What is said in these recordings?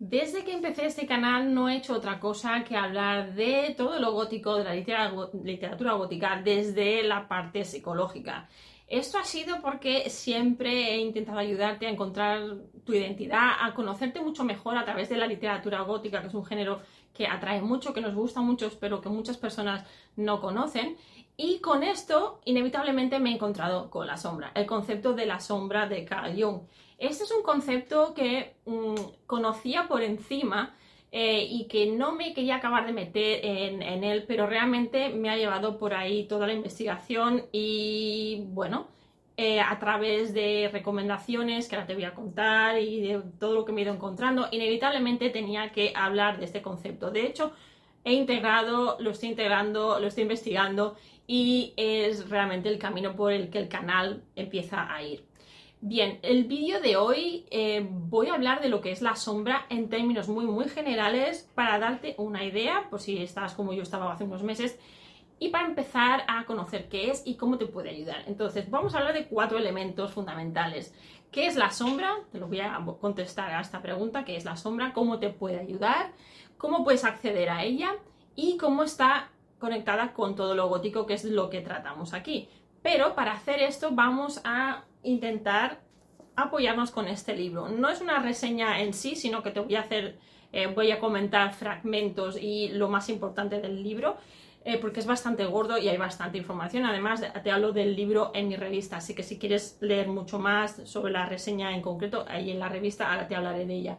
Desde que empecé este canal no he hecho otra cosa que hablar de todo lo gótico, de la literatura gótica, desde la parte psicológica. Esto ha sido porque siempre he intentado ayudarte a encontrar tu identidad, a conocerte mucho mejor a través de la literatura gótica, que es un género que atrae mucho, que nos gusta mucho, pero que muchas personas no conocen. Y con esto, inevitablemente me he encontrado con la sombra, el concepto de la sombra de Carl Jung. Este es un concepto que mm, conocía por encima eh, y que no me quería acabar de meter en, él, pero realmente me ha llevado por ahí toda la investigación y bueno, eh, a través de recomendaciones que ahora te voy a contar y de todo lo que me he ido encontrando, inevitablemente tenía que hablar de este concepto. De hecho, he integrado, lo estoy integrando, lo estoy investigando y es realmente el camino por el que el canal empieza a ir. Bien, el vídeo de hoy eh, voy a hablar de lo que es la sombra en términos muy muy generales para darte una idea, por si estás como yo estaba hace unos meses, y para empezar a conocer qué es y cómo te puede ayudar. Entonces, vamos a hablar de cuatro elementos fundamentales. ¿Qué es la sombra? Te lo voy a contestar a esta pregunta, ¿qué es la sombra? ¿Cómo te puede ayudar? ¿Cómo puedes acceder a ella? Y cómo está conectada con todo lo gótico, que es lo que tratamos aquí. Pero para hacer esto vamos a intentar apoyarnos con este libro. No es una reseña en sí, sino que te voy a hacer, eh, voy a comentar fragmentos y lo más importante del libro, eh, porque es bastante gordo y hay bastante información. Además, te hablo del libro en mi revista, así que si quieres leer mucho más sobre la reseña en concreto, ahí en la revista, ahora te hablaré de ella.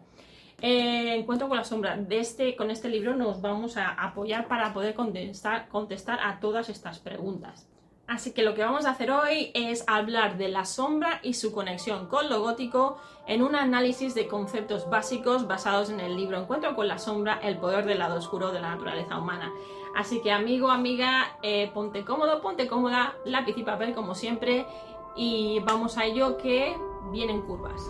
Eh, encuentro con la sombra. De este, con este libro nos vamos a apoyar para poder contestar, contestar a todas estas preguntas. Así que lo que vamos a hacer hoy es hablar de la sombra y su conexión con lo gótico en un análisis de conceptos básicos basados en el libro Encuentro con la sombra, el poder del lado oscuro de la naturaleza humana. Así que amigo, amiga, eh, ponte cómodo, ponte cómoda, lápiz y papel como siempre y vamos a ello que vienen curvas.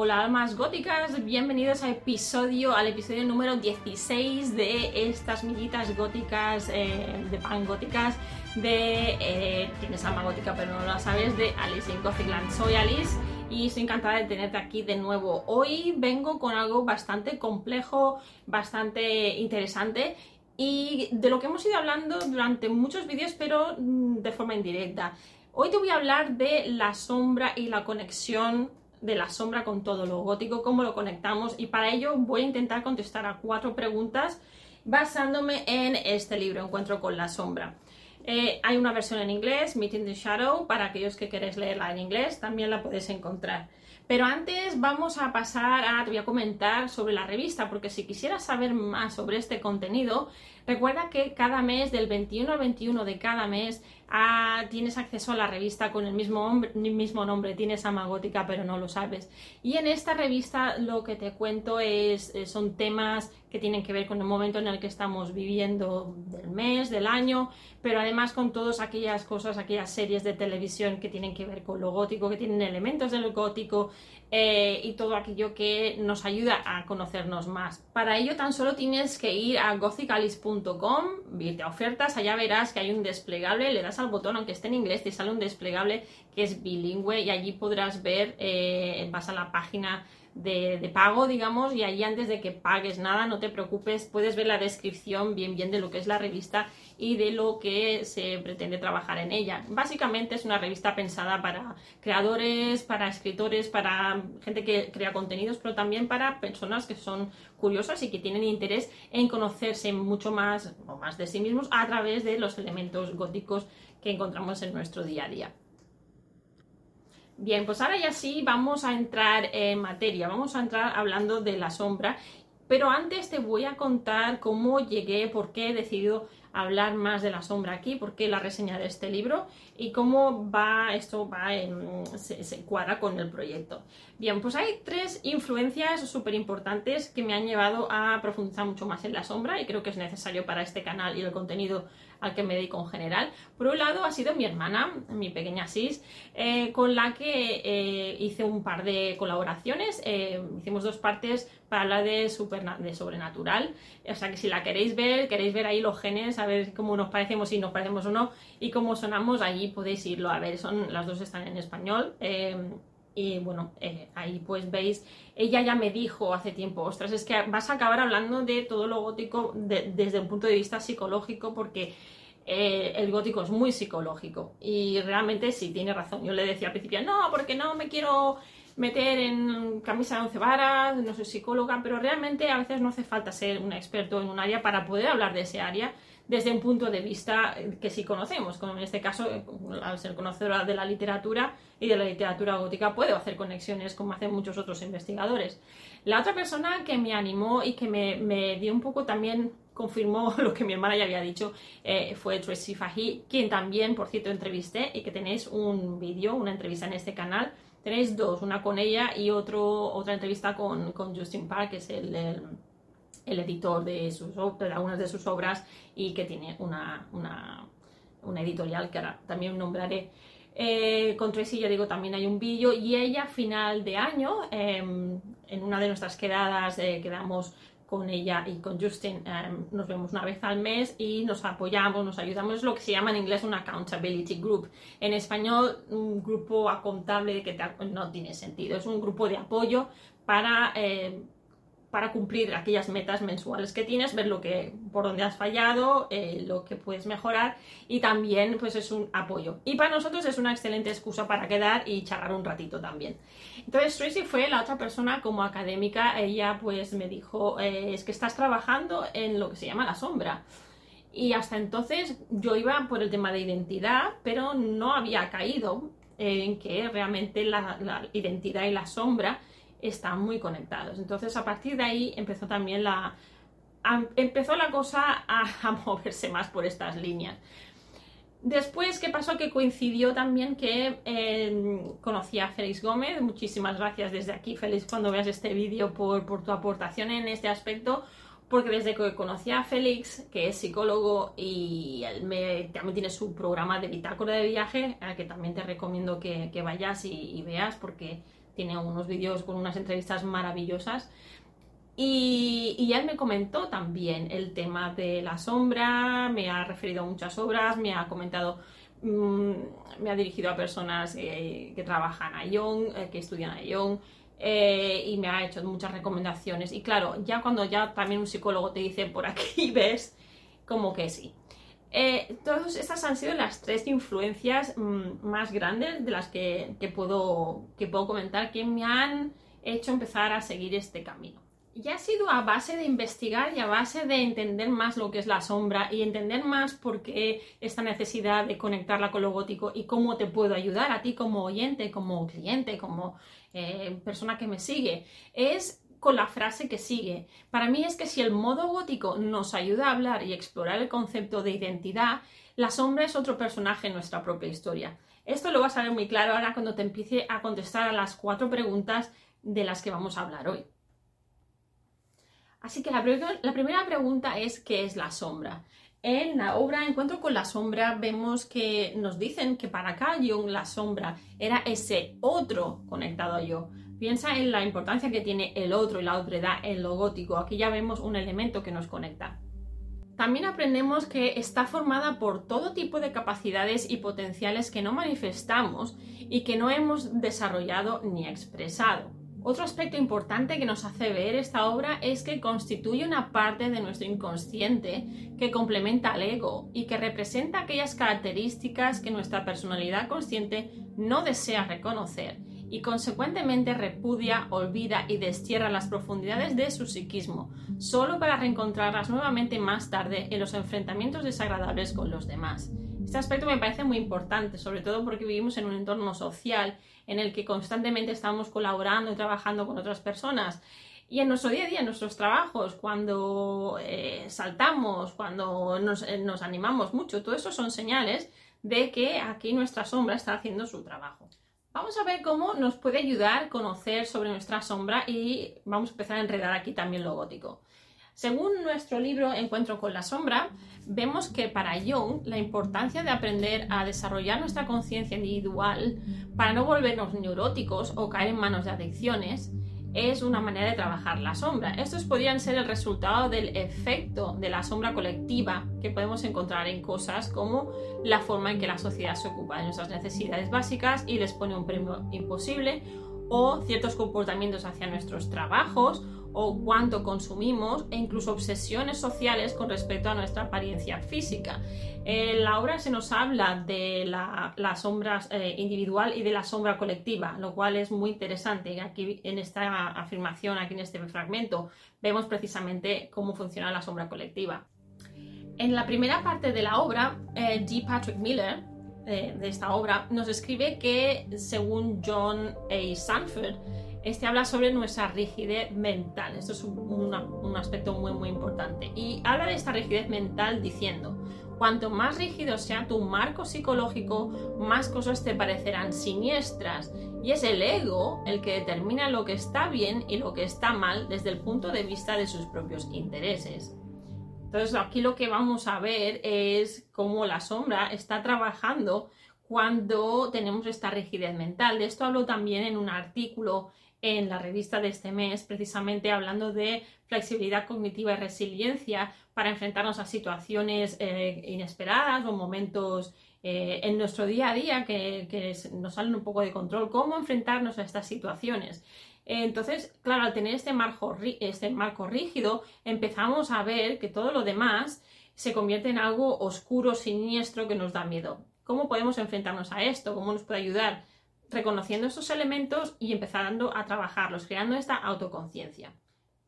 Hola almas góticas, bienvenidos a episodio, al episodio número 16 de estas millitas góticas, eh, de pan góticas, de eh, tienes alma gótica pero no lo sabes, de Alice in Gothicland. Soy Alice y estoy encantada de tenerte aquí de nuevo. Hoy vengo con algo bastante complejo, bastante interesante y de lo que hemos ido hablando durante muchos vídeos pero mm, de forma indirecta. Hoy te voy a hablar de la sombra y la conexión de la sombra con todo lo gótico, cómo lo conectamos y para ello voy a intentar contestar a cuatro preguntas basándome en este libro, Encuentro con la sombra. Eh, hay una versión en inglés, Meeting the Shadow, para aquellos que queréis leerla en inglés, también la podéis encontrar. Pero antes vamos a pasar a, te voy a comentar sobre la revista, porque si quisieras saber más sobre este contenido, recuerda que cada mes, del 21 al 21 de cada mes, tienes acceso a la revista con el mismo, mismo nombre, tienes Amagótica pero no lo sabes. Y en esta revista lo que te cuento es, eh, son temas que tienen que ver con el momento en el que estamos viviendo del mes, del año, pero además con todas aquellas cosas, aquellas series de televisión que tienen que ver con lo gótico, que tienen elementos del gótico eh, y todo aquello que nos ayuda a conocernos más. Para ello tan solo tienes que ir a gothicalis.com, irte a ofertas, allá verás que hay un desplegable, le das al botón, aunque esté en inglés, te sale un desplegable que es bilingüe y allí podrás ver, eh, vas a la página de, pago, digamos, y allí antes de que pagues nada, no te preocupes, puedes ver la descripción bien bien de lo que es la revista y de lo que se pretende trabajar en ella. Básicamente es una revista pensada para creadores, para escritores, para gente que crea contenidos, pero también para personas que son curiosas y que tienen interés en conocerse mucho más o más de sí mismos a través de los elementos góticos que encontramos en nuestro día a día. Bien, pues ahora ya sí vamos a entrar en materia, vamos a entrar hablando de la sombra, pero antes te voy a contar cómo llegué, por qué he decidido hablar más de la sombra aquí, porque la reseña de este libro y cómo va esto va en, se, se, cuadra con el proyecto. Bien, pues hay tres influencias súper importantes que me han llevado a profundizar mucho más en la sombra y creo que es necesario para este canal y el contenido al que me dedico en general. Por un lado ha sido mi hermana, mi pequeña Sis, eh, con la que eh, hice un par de colaboraciones. Eh, hicimos dos partes para hablar de, de sobrenatural. O sea que si la queréis ver, queréis ver ahí los genes, a ver cómo nos parecemos, si nos parecemos o no, y cómo sonamos, allí podéis irlo a ver. Son, las dos están en español. Y bueno, ahí pues veis, ella ya me dijo hace tiempo, ostras, es que vas a acabar hablando de todo lo gótico desde un punto de vista psicológico porque eh, el gótico es muy psicológico y realmente sí tiene razón. Yo le decía al principio, no, porque no me quiero meter en camisa de once varas, no soy psicóloga, pero realmente a veces no hace falta ser un experto en un área para poder hablar de ese área desde un punto de vista que sí conocemos, como en este caso, al ser conocedora de la literatura y de la literatura gótica, puedo hacer conexiones como hacen muchos otros investigadores. La otra persona que me animó y que me, me dio un poco también confirmó lo que mi hermana ya había dicho, eh, fue Tracy Fahy, quien también, por cierto, entrevisté y que tenéis un vídeo, una entrevista en este canal. Tenéis dos, una con ella y otro, otra entrevista con, Justin Park, que es el, el, editor de, sus, de algunas de sus obras y que tiene una, una, editorial que ahora también nombraré. Eh, con Tracy, ya digo, también hay un vídeo y ella, final de año, em, en una de nuestras quedadas, eh, quedamos con ella y con Justin em, nos vemos una vez al mes y nos apoyamos, nos ayudamos. Es lo que se llama en inglés un accountability group. En español, un grupo acontable que no tiene sentido. Es un grupo de apoyo para em, para cumplir aquellas metas mensuales que tienes, ver lo que, por dónde has fallado, eh, lo que puedes mejorar y también pues es un apoyo. Y para nosotros es una excelente excusa para quedar y charlar un ratito también. Entonces Tracy fue la otra persona como académica, ella pues me dijo, eh, es que estás trabajando en lo que se llama la sombra. Y hasta entonces yo iba por el tema de identidad, pero no había caído en que realmente la identidad y la sombra están muy conectados. Entonces, a partir de ahí empezó también la, empezó la cosa a, moverse más por estas líneas. Después, ¿qué pasó? Que coincidió también que eh, conocí a Félix Gómez. Muchísimas gracias desde aquí, Félix, cuando veas este vídeo por, por, tu aportación en este aspecto. Porque desde que conocí a Félix, que es psicólogo y él también tiene su programa de bitácora de viaje, al que también te recomiendo que, vayas y veas, porque tiene unos vídeos con unas entrevistas maravillosas. Y, él me comentó también el tema de la sombra, me ha referido a muchas obras, me ha comentado, mm, me ha dirigido a personas eh, que trabajan a Young, eh, que estudian a Young, eh, y me ha hecho muchas recomendaciones. Y claro, ya cuando ya también un psicólogo te dice por aquí ves, como que sí. Eh, todas estas han sido las tres influencias mm, más grandes de las que, puedo, que puedo comentar que me han hecho empezar a seguir este camino. Y ha sido a base de investigar y a base de entender más lo que es la sombra y entender más por qué esta necesidad de conectarla con lo gótico y cómo te puedo ayudar a ti como oyente, como cliente, como eh, persona que me sigue. Es con la frase que sigue. Para mí es que si el modo gótico nos ayuda a hablar y explorar el concepto de identidad, la sombra es otro personaje en nuestra propia historia. Esto lo vas a ver muy claro ahora cuando te empiece a contestar a las cuatro preguntas de las que vamos a hablar hoy. Así que la, primera pregunta es ¿qué es la sombra? En la obra Encuentro con la sombra vemos que nos dicen que para Carl la sombra era ese otro conectado a yo, Piensa en la importancia que tiene el otro y la otredad en lo gótico. Aquí ya vemos un elemento que nos conecta. También aprendemos que está formada por todo tipo de capacidades y potenciales que no manifestamos y que no hemos desarrollado ni expresado. Otro aspecto importante que nos hace ver esta obra es que constituye una parte de nuestro inconsciente que complementa al ego y que representa aquellas características que nuestra personalidad consciente no desea reconocer y consecuentemente repudia, olvida y destierra las profundidades de su psiquismo, solo para reencontrarlas nuevamente más tarde en los enfrentamientos desagradables con los demás. Este aspecto me parece muy importante, sobre todo porque vivimos en un entorno social en el que constantemente estamos colaborando y trabajando con otras personas Y en nuestro día a día, en nuestros trabajos, cuando eh, saltamos, cuando eh, nos animamos mucho, todo eso son señales de que aquí nuestra sombra está haciendo su trabajo. Vamos a ver cómo nos puede ayudar conocer sobre nuestra sombra y vamos a empezar a enredar aquí también lo gótico. Según nuestro libro Encuentro con la sombra, vemos que para Jung la importancia de aprender a desarrollar nuestra conciencia individual para no volvernos neuróticos o caer en manos de adicciones es una manera de trabajar la sombra. Estos podrían ser el resultado del efecto de la sombra colectiva que podemos encontrar en cosas como la forma en que la sociedad se ocupa de nuestras necesidades básicas y les pone un premio imposible o ciertos comportamientos hacia nuestros trabajos o cuánto consumimos e incluso obsesiones sociales con respecto a nuestra apariencia física. En la obra se nos habla de la, sombra eh, individual y de la sombra colectiva, lo cual es muy interesante. Aquí en esta afirmación, aquí en este fragmento, vemos precisamente cómo funciona la sombra colectiva. En la primera parte de la obra, eh, G. Patrick Miller, eh, de esta obra, nos escribe que, según John A. Sanford, este habla sobre nuestra rigidez mental. Esto es un, aspecto muy, muy importante. Y habla de esta rigidez mental diciendo, cuanto más rígido sea tu marco psicológico, más cosas te parecerán siniestras. Y es el ego el que determina lo que está bien y lo que está mal desde el punto de vista de sus propios intereses. Entonces aquí lo que vamos a ver es cómo la sombra está trabajando cuando tenemos esta rigidez mental. De esto hablo también en un artículo en la revista de este mes, precisamente hablando de flexibilidad cognitiva y resiliencia para enfrentarnos a situaciones eh, inesperadas o momentos eh, en nuestro día a día que, nos salen un poco de control, cómo enfrentarnos a estas situaciones. Entonces, claro, al tener este marco, este marco rígido, empezamos a ver que todo lo demás se convierte en algo oscuro, siniestro, que nos da miedo. ¿Cómo podemos enfrentarnos a esto? ¿Cómo nos puede ayudar? Reconociendo estos elementos y empezando a trabajarlos, creando esta autoconciencia.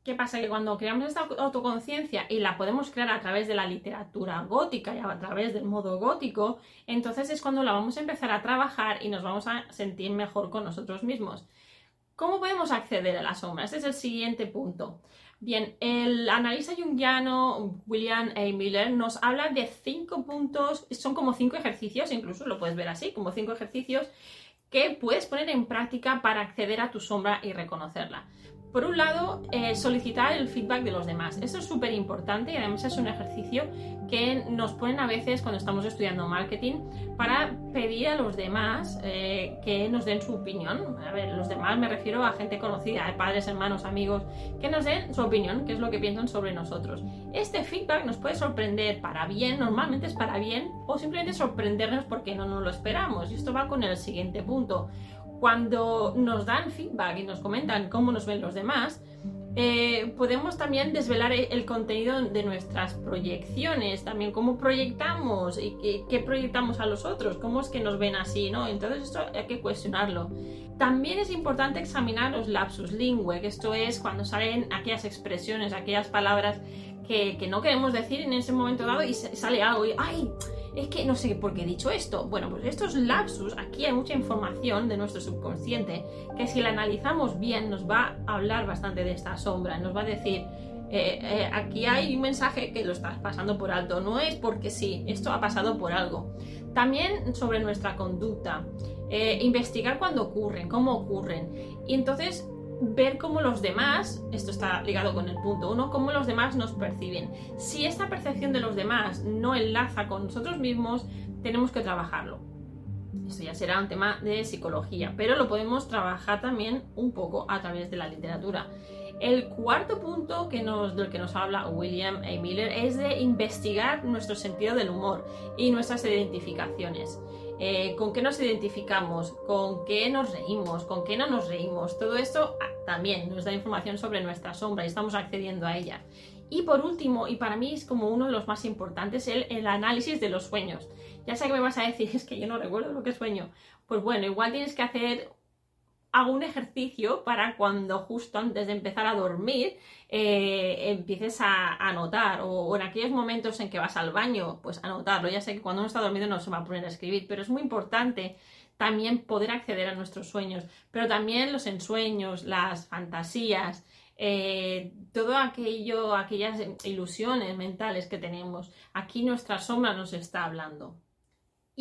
¿Qué pasa? Que cuando creamos esta autoconciencia y la podemos crear a través de la literatura gótica y a través del modo gótico, entonces es cuando la vamos a empezar a trabajar y nos vamos a sentir mejor con nosotros mismos. ¿Cómo podemos acceder a la sombra? Este es el siguiente punto. Bien, el analista junguiano William A. Miller nos habla de cinco puntos, son como cinco ejercicios, incluso lo puedes ver así, como cinco ejercicios que puedes poner en práctica para acceder a tu sombra y reconocerla. Por un lado, eh, solicitar el feedback de los demás. Esto es súper importante y además es un ejercicio que nos ponen a veces cuando estamos estudiando marketing para pedir a los demás eh, que nos den su opinión. A ver, los demás me refiero a gente conocida, padres, hermanos, amigos, que nos den su opinión, qué es lo que piensan sobre nosotros. Este feedback nos puede sorprender para bien, normalmente es para bien, o simplemente sorprendernos porque no nos lo esperamos. Y esto va con el siguiente punto cuando nos dan feedback y nos comentan cómo nos ven los demás, eh, podemos también desvelar el contenido de nuestras proyecciones, también cómo proyectamos y qué, proyectamos a los otros, cómo es que nos ven así, ¿no? Entonces esto hay que cuestionarlo. También es importante examinar los lapsus lingüe, que esto es cuando salen aquellas expresiones, aquellas palabras que no queremos decir en ese momento dado y sale algo y ¡ay! Es que no sé por qué he dicho esto. Bueno, pues estos lapsus, aquí hay mucha información de nuestro subconsciente que si la analizamos bien nos va a hablar bastante de esta sombra, nos va a decir, eh, eh, aquí hay un mensaje que lo estás pasando por alto, no es porque sí, esto ha pasado por algo. También sobre nuestra conducta, eh, investigar cuándo ocurren, cómo ocurren. Y entonces ver cómo los demás, esto está ligado con el punto uno, cómo los demás nos perciben. Si esta percepción de los demás no enlaza con nosotros mismos, tenemos que trabajarlo. Esto ya será un tema de psicología, pero lo podemos trabajar también un poco a través de la literatura. El cuarto punto que nos, del que nos habla William A. Miller es de investigar nuestro sentido del humor y nuestras identificaciones. Eh, con qué nos identificamos, con qué nos reímos, con qué no nos reímos. Todo esto ah, también nos da información sobre nuestra sombra y estamos accediendo a ella. Y por último, y para mí es como uno de los más importantes, el, el análisis de los sueños. Ya sé que me vas a decir, es que yo no recuerdo lo que sueño. Pues bueno, igual tienes que hacer hago un ejercicio para cuando justo antes de empezar a dormir eh, empieces a anotar o, en aquellos momentos en que vas al baño, pues anotarlo. Ya sé que cuando uno está dormido no se va a poner a escribir, pero es muy importante también poder acceder a nuestros sueños, pero también los ensueños, las fantasías, eh, todo aquello, aquellas ilusiones mentales que tenemos. Aquí nuestra sombra nos está hablando.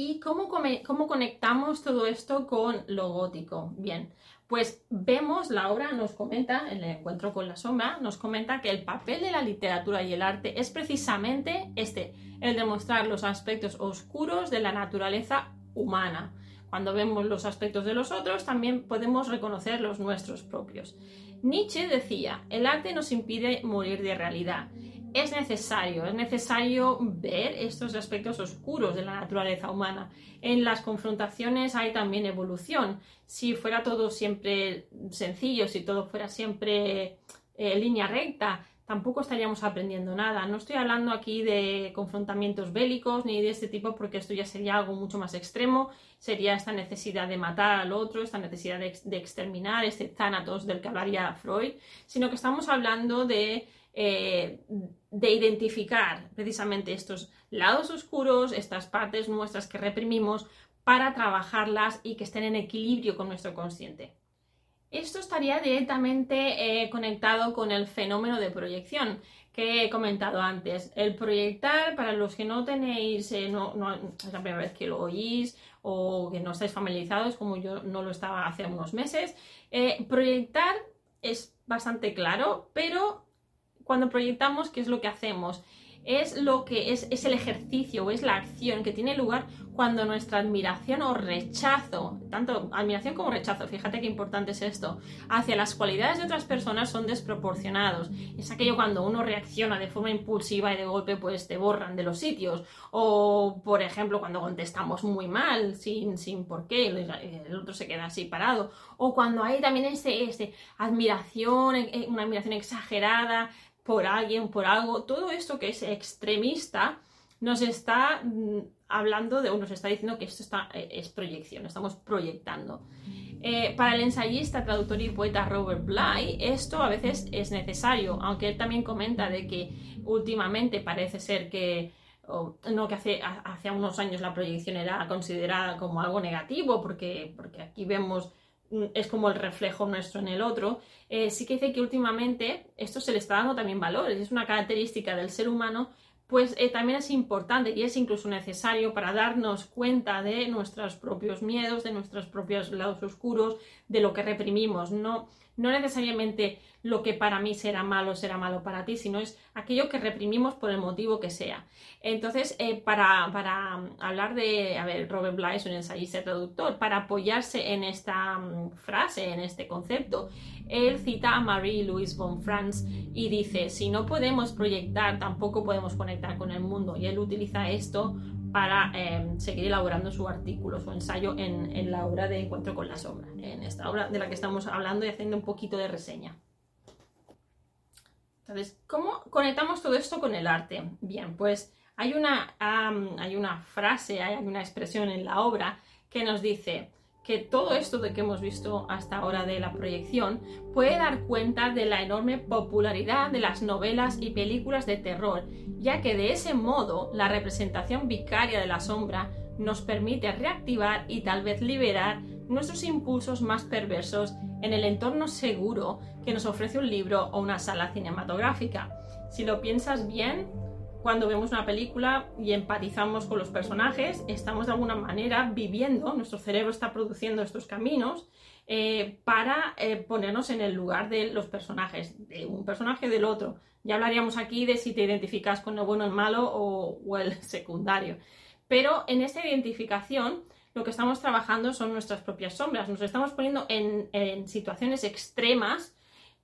¿Y cómo, cómo conectamos todo esto con lo gótico? Bien, pues vemos, la obra nos comenta, el encuentro con la sombra, nos comenta que el papel de la literatura y el arte es precisamente este, el de mostrar los aspectos oscuros de la naturaleza humana. Cuando vemos los aspectos de los otros, también podemos reconocer los nuestros propios. Nietzsche decía, el arte nos impide morir de realidad. Es necesario, es necesario ver estos aspectos oscuros de la naturaleza humana. En las confrontaciones hay también evolución. Si fuera todo siempre sencillo, si todo fuera siempre eh, línea recta, tampoco estaríamos aprendiendo nada. No estoy hablando aquí de confrontamientos bélicos ni de este tipo porque esto ya sería algo mucho más extremo, sería esta necesidad de matar al otro, esta necesidad de, exterminar, este thanatos del que hablaría Freud, sino que estamos hablando de, eh, de identificar precisamente estos lados oscuros, estas partes nuestras que reprimimos para trabajarlas y que estén en equilibrio con nuestro consciente. Esto estaría directamente eh, conectado con el fenómeno de proyección que he comentado antes. El proyectar, para los que no tenéis, eh, no, es la primera vez que lo oís o que no estáis familiarizados, como yo no lo estaba hace unos meses, eh, proyectar es bastante claro, pero cuando proyectamos, ¿qué es lo que hacemos? es lo que es, es el ejercicio o es la acción que tiene lugar cuando nuestra admiración o rechazo, tanto admiración como rechazo, fíjate qué importante es esto, hacia las cualidades de otras personas son desproporcionados. Es aquello cuando uno reacciona de forma impulsiva y de golpe pues te borran de los sitios. O por ejemplo cuando contestamos muy mal, sin, sin por qué, el otro se queda así parado. O cuando hay también este, este admiración, eh, una admiración exagerada por alguien, por algo, todo esto que es extremista nos está mm, hablando de, o nos está diciendo que esto está, eh, es proyección, estamos proyectando. Eh, para el ensayista, traductor y poeta Robert Bly, esto a veces es necesario, aunque él también comenta de que últimamente parece ser que, no que hace, hace unos años la proyección era considerada como algo negativo, porque, porque aquí vemos es como el reflejo nuestro en el otro, eh, sí que dice que últimamente esto se le está dando también valores, es una característica del ser humano, pues eh, también es importante y es incluso necesario para darnos cuenta de nuestros propios miedos, de nuestros propios lados oscuros, de lo que reprimimos. No, no necesariamente lo que para mí será malo será malo para ti, sino es aquello que reprimimos por el motivo que sea. Entonces, eh, para, hablar de, a ver, Robert Bly es un ensayista traductor, para apoyarse en esta mm, frase, en este concepto, él cita a Marie-Louise von Franz y dice, si no podemos proyectar, tampoco podemos conectar con el mundo. Y él utiliza esto para em, seguir elaborando su artículo, su ensayo en, la obra de Encuentro con la Sombra, en esta obra de la que estamos hablando y haciendo un poquito de reseña. Entonces, ¿cómo conectamos todo esto con el arte? Bien, pues hay una, hay una frase, hay una expresión en la obra que nos dice, que todo esto de que hemos visto hasta ahora de la proyección puede dar cuenta de la enorme popularidad de las novelas y películas de terror, ya que de ese modo la representación vicaria de la sombra nos permite reactivar y tal vez liberar nuestros impulsos más perversos en el entorno seguro que nos ofrece un libro o una sala cinematográfica. Si lo piensas bien, cuando vemos una película y empatizamos con los personajes, estamos de alguna manera viviendo, nuestro cerebro está produciendo estos caminos eh, para eh, ponernos en el lugar de los personajes, de un personaje del otro. Ya hablaríamos aquí de si te identificas con el bueno, el malo o, el secundario. Pero en esta identificación lo que estamos trabajando son nuestras propias sombras. Nos estamos poniendo en, situaciones extremas.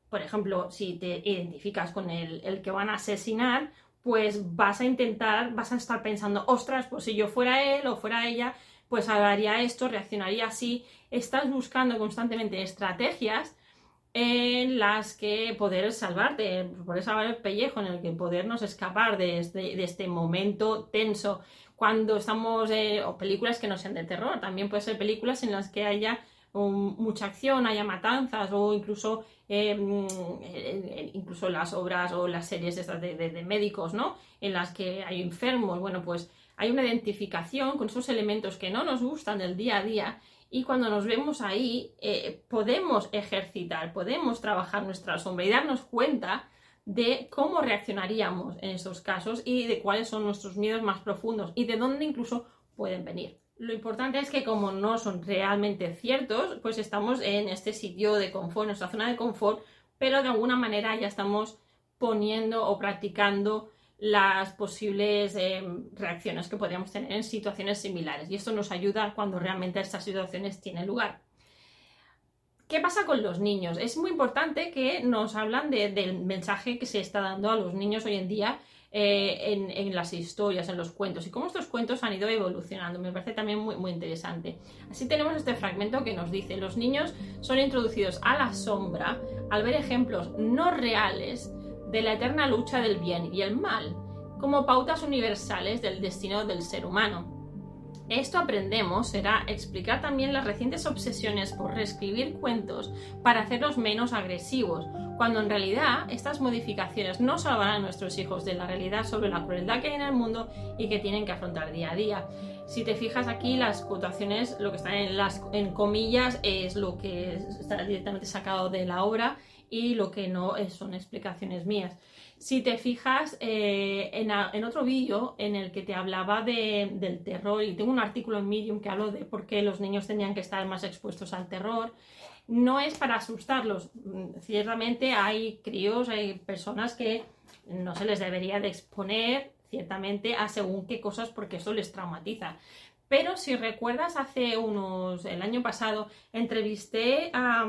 Por ejemplo, si te identificas con el que van a asesinar, pues vas a intentar, vas a estar pensando, ostras, pues si yo fuera él o fuera ella, pues haría esto, reaccionaría así. Estás buscando constantemente estrategias en las que poder salvarte, poder salvar el pellejo, en el que podernos escapar de este, este momento tenso. Cuando estamos, eh, o películas que no sean de terror, también puede ser películas en las que haya mucha acción, haya matanzas o incluso, em, incluso las obras o las series de, de, médicos, ¿no? En las que hay enfermos, bueno, pues hay una identificación con esos elementos que no nos gustan del día a día y cuando nos vemos ahí eh, podemos ejercitar, podemos trabajar nuestra sombra y darnos cuenta de cómo reaccionaríamos en estos casos y de cuáles son nuestros miedos más profundos y de dónde incluso pueden venir. Lo importante es que como no son realmente ciertos, pues estamos en este sitio de confort, nuestra zona de confort, pero de alguna manera ya estamos poniendo o practicando las posibles eh, reacciones que podríamos tener en situaciones similares. Y esto nos ayuda cuando realmente estas situaciones tienen lugar. ¿Qué pasa con los niños? Es muy importante que nos hablan del mensaje que se está dando a los niños hoy en día eh, en, las historias, en los cuentos y cómo estos cuentos han ido evolucionando. Me parece también muy, muy interesante. Así tenemos este fragmento que nos dice, los niños son introducidos a la sombra al ver ejemplos no reales de la eterna lucha del bien y el mal, como pautas universales del destino del ser humano. Esto aprendemos será explicar también las recientes obsesiones por reescribir cuentos para hacerlos menos agresivos, cuando en realidad estas modificaciones no salvarán a nuestros hijos de la realidad sobre la crueldad que hay en el mundo y que tienen que afrontar día a día. Si te fijas aquí, las cotaciones, lo que están en, las, en comillas, es lo que está directamente sacado de la obra y lo que no son explicaciones mías. Si te fijas eh, en, otro vídeo en el que te hablaba del terror, y tengo un artículo en Medium que hablo de por qué los niños tenían que estar más expuestos al terror, no es para asustarlos. Ciertamente hay críos, hay personas que no se les debería de exponer ciertamente a según qué cosas porque eso les traumatiza. Pero si recuerdas, hace unos, el año pasado, entrevisté a,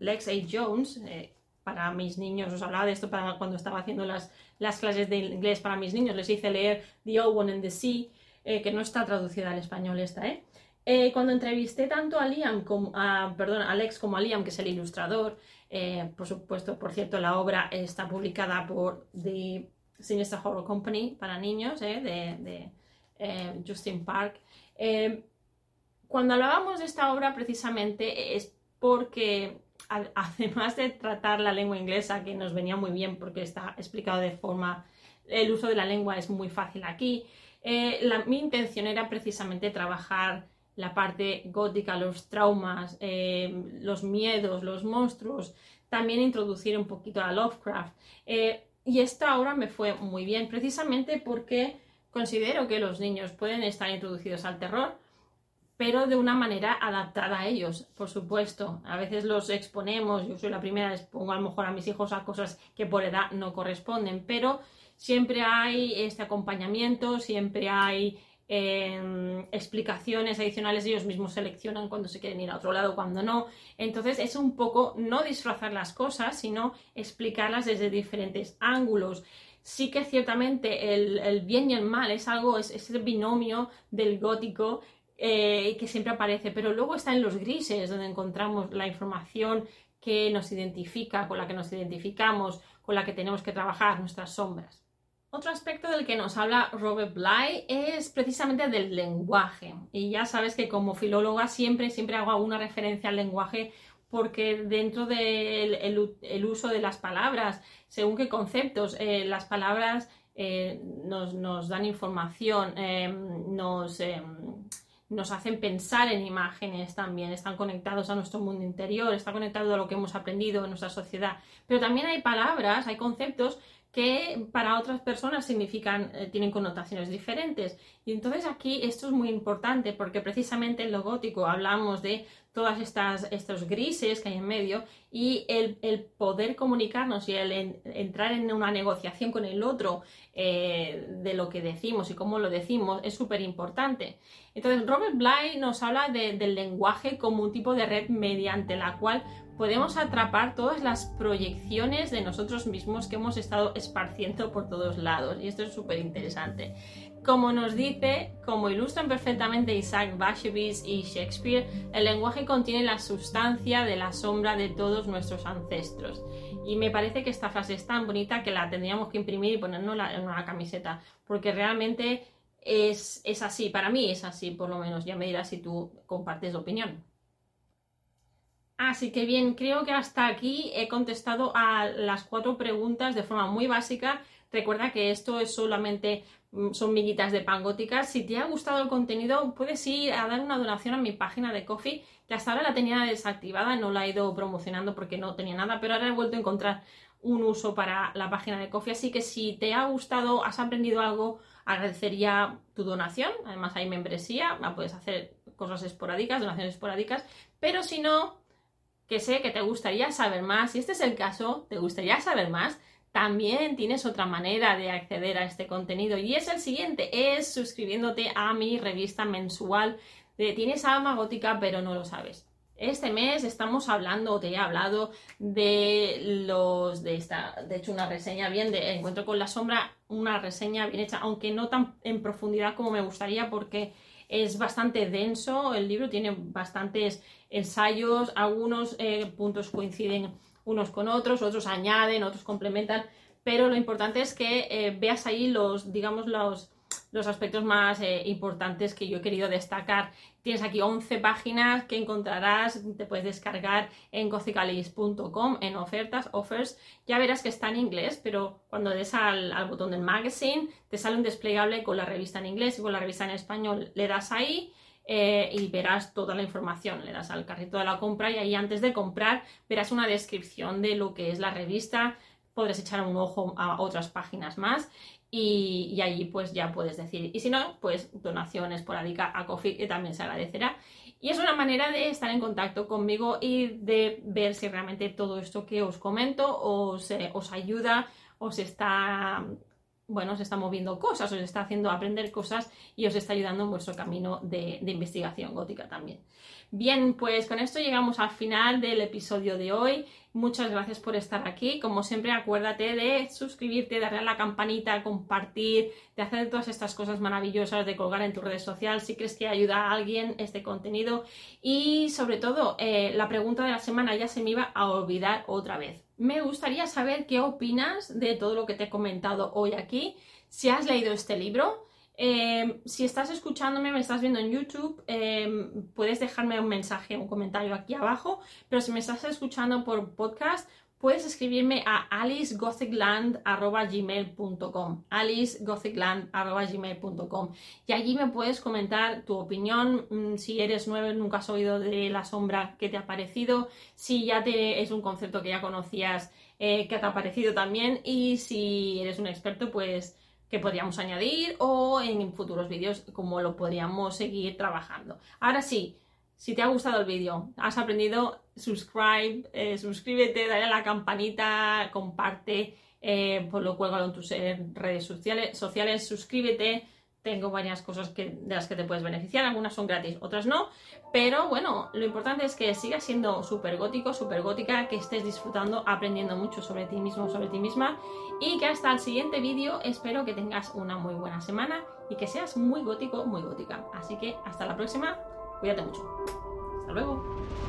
Lex A. Jones, eh, para mis niños, os hablaba de esto cuando estaba haciendo las, las clases de inglés para mis niños, les hice leer The Old One and the Sea, eh, que no está traducida al español esta, ¿eh? ¿eh? cuando entrevisté tanto a Liam como a, perdón, Alex como a Liam, que es el ilustrador, eh, por supuesto, por cierto, la obra está publicada por The Sinister Horror Company para niños, de Justin Park. cuando hablábamos de esta obra, precisamente es porque además de tratar la lengua inglesa, que nos venía muy bien porque está explicado de forma, el uso de la lengua es muy fácil aquí, eh, mi intención era precisamente trabajar la parte gótica, los traumas, eh, los miedos, los monstruos, también introducir un poquito a Lovecraft. Eh, y esta obra me fue muy bien, precisamente porque considero que los niños pueden estar introducidos al terror, pero de una manera adaptada a ellos, por supuesto. A veces los exponemos, yo soy la primera, les pongo a lo mejor a mis hijos a cosas que por edad no corresponden, pero siempre hay este acompañamiento, siempre hay em, explicaciones adicionales, ellos mismos seleccionan cuando se quieren ir a otro lado, cuando no. Entonces es un poco no disfrazar las cosas, sino explicarlas desde diferentes ángulos sí que ciertamente el, bien y el mal es algo, es ese binomio del gótico eh, que siempre aparece, pero luego está en los grises, donde encontramos la información que nos identifica, con la que nos identificamos, con la que tenemos que trabajar, nuestras sombras. Otro aspecto del que nos habla Robert Bly es precisamente del lenguaje. Y ya sabes que como filóloga siempre, siempre hago una referencia al lenguaje porque dentro del el, uso de las palabras, según qué conceptos, eh, las palabras eh, nos, nos, dan información, nos nos hacen pensar en imágenes también, están conectados a nuestro mundo interior, están conectados a lo que hemos aprendido en nuestra sociedad. Pero también hay palabras, hay conceptos que para otras personas significan, eh, tienen connotaciones diferentes. Y entonces aquí esto es muy importante porque precisamente en lo gótico hablamos de todas estas estos grises que hay en medio y el, poder comunicarnos y el entrar en una negociación con el otro eh, de lo que decimos y cómo lo decimos es súper importante. Entonces Robert Bly nos habla del lenguaje como un tipo de red mediante la cual podemos atrapar todas las proyecciones de nosotros mismos que hemos estado esparciendo por todos lados y esto es súper interesante. Como nos dice, como ilustran perfectamente Isaac Bashevis y Shakespeare, el lenguaje contiene la sustancia de la sombra de todos nuestros ancestros. Y me parece que esta frase es tan bonita que la tendríamos que imprimir y ponernos en una camiseta, porque realmente es, es así, para mí es así, por lo menos. Ya me dirás si tú compartes opinión. Así que bien, creo que hasta aquí he contestado a las cuatro preguntas de forma muy básica Recuerda que esto es solamente mm, son miguitas de pan góticas. Si te ha gustado el contenido, puedes ir a dar una donación a mi página de Coffee, que hasta ahora la tenía desactivada, no la he ido promocionando porque no tenía nada, pero ahora he vuelto a encontrar un uso para la página de Coffee. Así que si te ha gustado, has aprendido algo, agradecería tu donación. Además hay membresía, puedes hacer cosas esporádicas, donaciones esporádicas, pero si no, que sé que te gustaría saber más, si este es el caso, te gustaría saber más, también tienes otra manera de acceder a este contenido y es el siguiente, es suscribiéndote a mi revista mensual de Tienes alma gótica pero no lo sabes. Este mes estamos hablando, o te he hablado de los de esta, de hecho una reseña bien de Encuentro con la sombra, una reseña bien hecha, aunque no tan en profundidad como me gustaría porque es bastante denso, el libro tiene bastantes ensayos, algunos eh, puntos coinciden unos con otros, otros añaden, otros complementan, pero lo importante es que eh, veas ahí los, digamos, los los aspectos más eh, importantes que yo he querido destacar. Tienes aquí 11 páginas que encontrarás, te puedes descargar en gothicalis.com en ofertas, offers. Ya verás que está en inglés, pero cuando des al, botón del magazine te sale un desplegable con la revista en inglés y con la revista en español. Le das ahí eh, y verás toda la información. Le das al carrito de la compra y ahí antes de comprar verás una descripción de lo que es la revista. Podrás echar un ojo a otras páginas más y, allí pues ya puedes decir. Y si no, pues donación esporádica a Coffee, que también se agradecerá. Y es una manera de estar en contacto conmigo y de ver si realmente todo esto que os comento os, os ayuda, os está bueno, os está moviendo cosas, os está haciendo aprender cosas y os está ayudando en vuestro camino de, de, investigación gótica también. Bien, pues con esto llegamos al final del episodio de hoy. Muchas gracias por estar aquí. Como siempre, acuérdate de suscribirte, darle a la campanita, compartir, de hacer todas estas cosas maravillosas, de colgar en tu red social si crees que ayuda a alguien este contenido. Y sobre todo, eh, la pregunta de la semana ya se me iba a olvidar otra vez. Me gustaría saber qué opinas de todo lo que te he comentado hoy aquí. Si has leído este libro, Em, si estás escuchándome, me estás viendo en YouTube, em, puedes dejarme un mensaje, un comentario aquí abajo, pero si me estás escuchando por podcast, puedes escribirme a alicegothicland.gmail.com alicegothicland.gmail.com y allí me puedes comentar tu opinión, mm, si eres nuevo, nunca has oído de la sombra, qué te ha parecido, si ya es un concepto que ya conocías, eh, qué te ha parecido también y si eres un experto, pues que podríamos añadir o en futuros vídeos como lo podríamos seguir trabajando. Ahora sí, si te ha gustado el vídeo, has aprendido, subscribe, eh, suscríbete, dale a la campanita, comparte, eh, pues lo cuelgo en tus eh, redes sociales, sociales, suscríbete tengo varias cosas de las que te puedes beneficiar, algunas son gratis, otras no, pero bueno, lo importante es que sigas siendo súper gótico, súper gótica, que estés disfrutando, aprendiendo mucho sobre ti mismo, sobre ti misma y que hasta el siguiente vídeo espero que tengas una muy buena semana y que seas muy gótico, muy gótica. Así que hasta la próxima, cuídate mucho. Hasta luego.